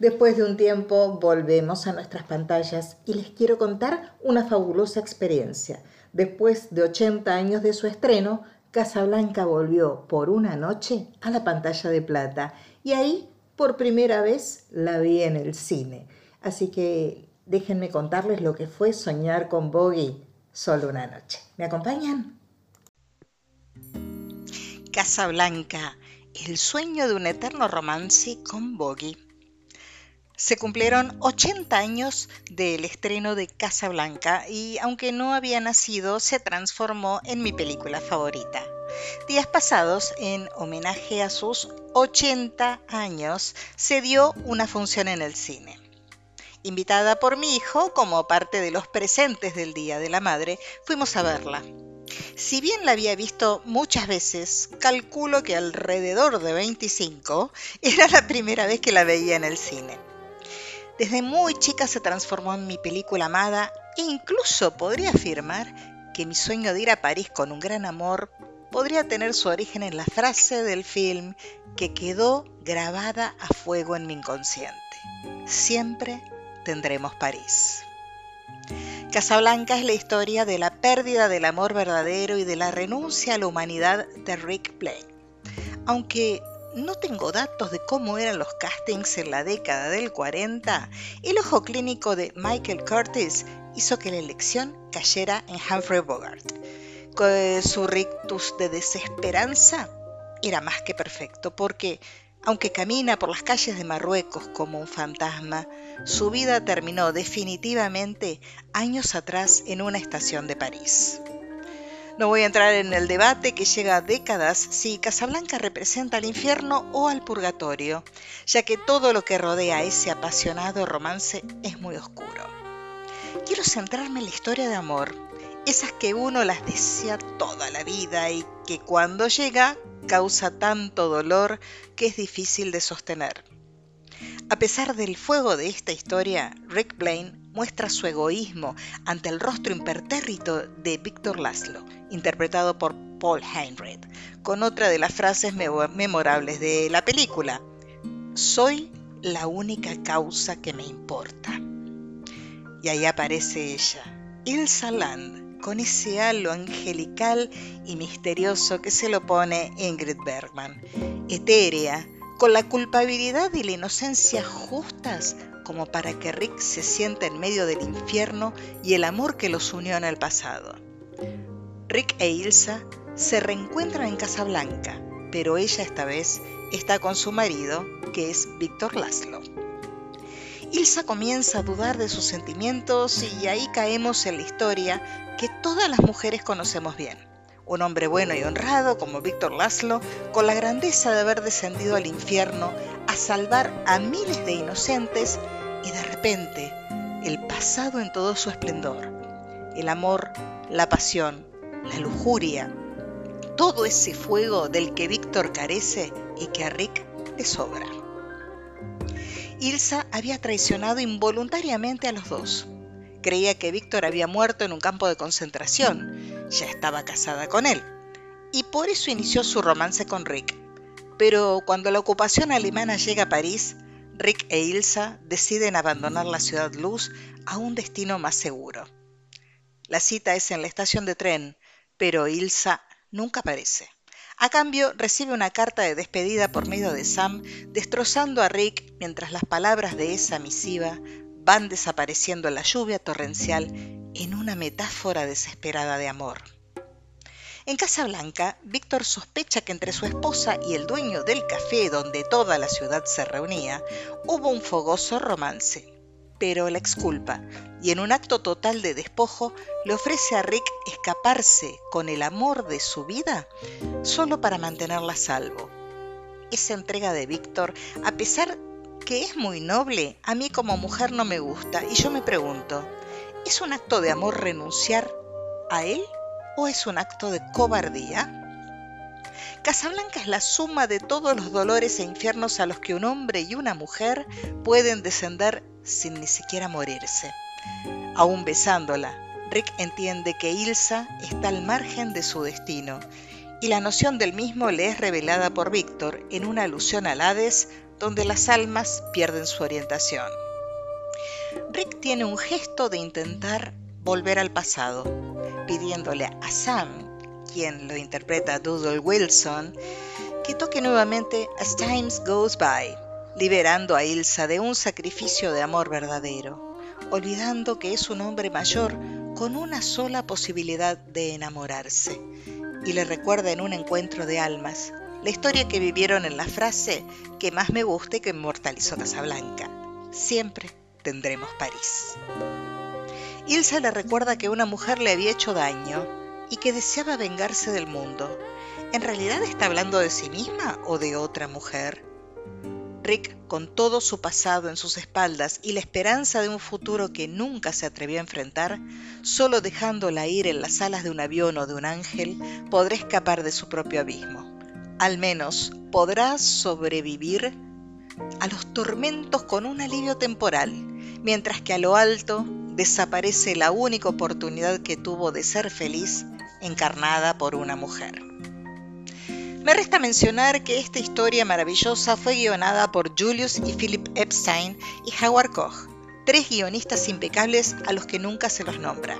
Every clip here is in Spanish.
Después de un tiempo volvemos a nuestras pantallas y les quiero contar una fabulosa experiencia. Después de 80 años de su estreno, Casablanca volvió por una noche a la pantalla de plata y ahí por primera vez la vi en el cine. Así que déjenme contarles lo que fue soñar con Boggy solo una noche. ¿Me acompañan? Casablanca, el sueño de un eterno romance con Boggy. Se cumplieron 80 años del estreno de Casablanca y aunque no había nacido, se transformó en mi película favorita. Días pasados, en homenaje a sus 80 años, se dio una función en el cine. Invitada por mi hijo como parte de los presentes del Día de la Madre, fuimos a verla. Si bien la había visto muchas veces, calculo que alrededor de 25, era la primera vez que la veía en el cine. Desde muy chica se transformó en mi película amada e incluso podría afirmar que mi sueño de ir a París con un gran amor podría tener su origen en la frase del film que quedó grabada a fuego en mi inconsciente. Siempre tendremos París. Casablanca es la historia de la pérdida del amor verdadero y de la renuncia a la humanidad de Rick Blaine. Aunque no tengo datos de cómo eran los castings en la década del 40, el ojo clínico de Michael Curtis hizo que la elección cayera en Humphrey Bogart. Su rictus de desesperanza era más que perfecto, porque aunque camina por las calles de Marruecos como un fantasma, su vida terminó definitivamente años atrás en una estación de París. No voy a entrar en el debate que llega a décadas si Casablanca representa al infierno o al purgatorio, ya que todo lo que rodea ese apasionado romance es muy oscuro. Quiero centrarme en la historia de amor, esas que uno las desea toda la vida y que cuando llega causa tanto dolor que es difícil de sostener. A pesar del fuego de esta historia, Rick Blaine muestra su egoísmo ante el rostro impertérrito de Víctor Laszlo, interpretado por Paul Heinrich, con otra de las frases memorables de la película. Soy la única causa que me importa. Y ahí aparece ella, Ilsa Land, con ese halo angelical y misterioso que se lo pone Ingrid Bergman, etérea, con la culpabilidad y la inocencia justas como para que Rick se sienta en medio del infierno y el amor que los unió en el pasado. Rick e Ilsa se reencuentran en Casablanca, pero ella esta vez está con su marido, que es Víctor Laszlo. Ilsa comienza a dudar de sus sentimientos y ahí caemos en la historia que todas las mujeres conocemos bien un hombre bueno y honrado como Víctor Laszlo, con la grandeza de haber descendido al infierno a salvar a miles de inocentes y de repente el pasado en todo su esplendor, el amor, la pasión, la lujuria, todo ese fuego del que Víctor carece y que a Rick le sobra. Ilsa había traicionado involuntariamente a los dos. Creía que Víctor había muerto en un campo de concentración ya estaba casada con él, y por eso inició su romance con Rick. Pero cuando la ocupación alemana llega a París, Rick e Ilsa deciden abandonar la ciudad luz a un destino más seguro. La cita es en la estación de tren, pero Ilsa nunca aparece. A cambio, recibe una carta de despedida por medio de Sam, destrozando a Rick mientras las palabras de esa misiva van desapareciendo en la lluvia torrencial en una metáfora desesperada de amor. En Casa Blanca, Víctor sospecha que entre su esposa y el dueño del café donde toda la ciudad se reunía, hubo un fogoso romance. Pero la exculpa y en un acto total de despojo le ofrece a Rick escaparse con el amor de su vida solo para mantenerla a salvo. Esa entrega de Víctor, a pesar que es muy noble, a mí como mujer no me gusta y yo me pregunto, ¿Es un acto de amor renunciar a él o es un acto de cobardía? Casablanca es la suma de todos los dolores e infiernos a los que un hombre y una mujer pueden descender sin ni siquiera morirse. Aún besándola, Rick entiende que Ilsa está al margen de su destino y la noción del mismo le es revelada por Víctor en una alusión al Hades donde las almas pierden su orientación. Rick tiene un gesto de intentar volver al pasado, pidiéndole a Sam, quien lo interpreta Doodle Wilson, que toque nuevamente As Times Goes By, liberando a Ilsa de un sacrificio de amor verdadero, olvidando que es un hombre mayor con una sola posibilidad de enamorarse, y le recuerda en un encuentro de almas la historia que vivieron en la frase que más me gusta y que inmortalizó Casablanca. Siempre tendremos París. Ilsa le recuerda que una mujer le había hecho daño y que deseaba vengarse del mundo. ¿En realidad está hablando de sí misma o de otra mujer? Rick, con todo su pasado en sus espaldas y la esperanza de un futuro que nunca se atrevió a enfrentar, solo dejándola ir en las alas de un avión o de un ángel, podrá escapar de su propio abismo. Al menos podrá sobrevivir a los tormentos con un alivio temporal, mientras que a lo alto desaparece la única oportunidad que tuvo de ser feliz encarnada por una mujer. Me resta mencionar que esta historia maravillosa fue guionada por Julius y Philip Epstein y Howard Koch, tres guionistas impecables a los que nunca se los nombra.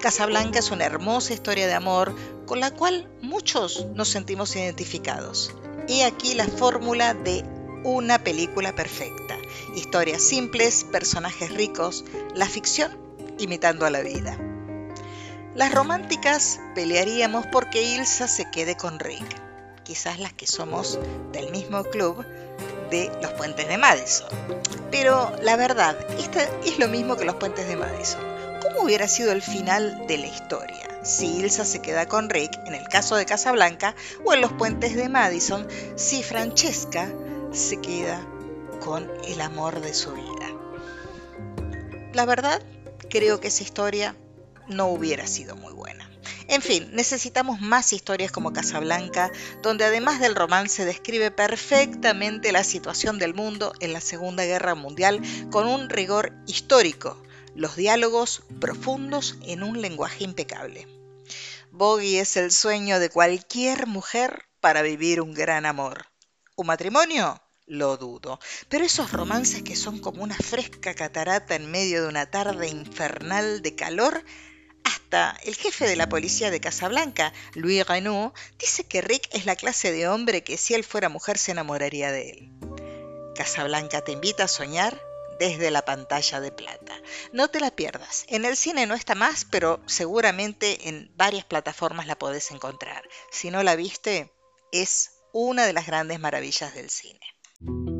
Casablanca es una hermosa historia de amor con la cual muchos nos sentimos identificados. He aquí la fórmula de una película perfecta. Historias simples, personajes ricos, la ficción imitando a la vida. Las románticas pelearíamos porque Ilsa se quede con Rick quizás las que somos del mismo club de los puentes de Madison. Pero la verdad, esta es lo mismo que los puentes de Madison. ¿Cómo hubiera sido el final de la historia? Si Ilsa se queda con Rick, en el caso de Casablanca, o en los puentes de Madison, si Francesca se queda con el amor de su vida. La verdad, creo que esa historia no hubiera sido muy buena. En fin, necesitamos más historias como Casablanca, donde además del romance describe perfectamente la situación del mundo en la Segunda Guerra Mundial con un rigor histórico, los diálogos profundos en un lenguaje impecable. Boggy es el sueño de cualquier mujer para vivir un gran amor. ¿Un matrimonio? Lo dudo. Pero esos romances que son como una fresca catarata en medio de una tarde infernal de calor hasta el jefe de la policía de Casablanca, Louis Renaud, dice que Rick es la clase de hombre que si él fuera mujer se enamoraría de él. Casablanca te invita a soñar desde la pantalla de plata. No te la pierdas. En el cine no está más, pero seguramente en varias plataformas la podés encontrar. Si no la viste, es una de las grandes maravillas del cine.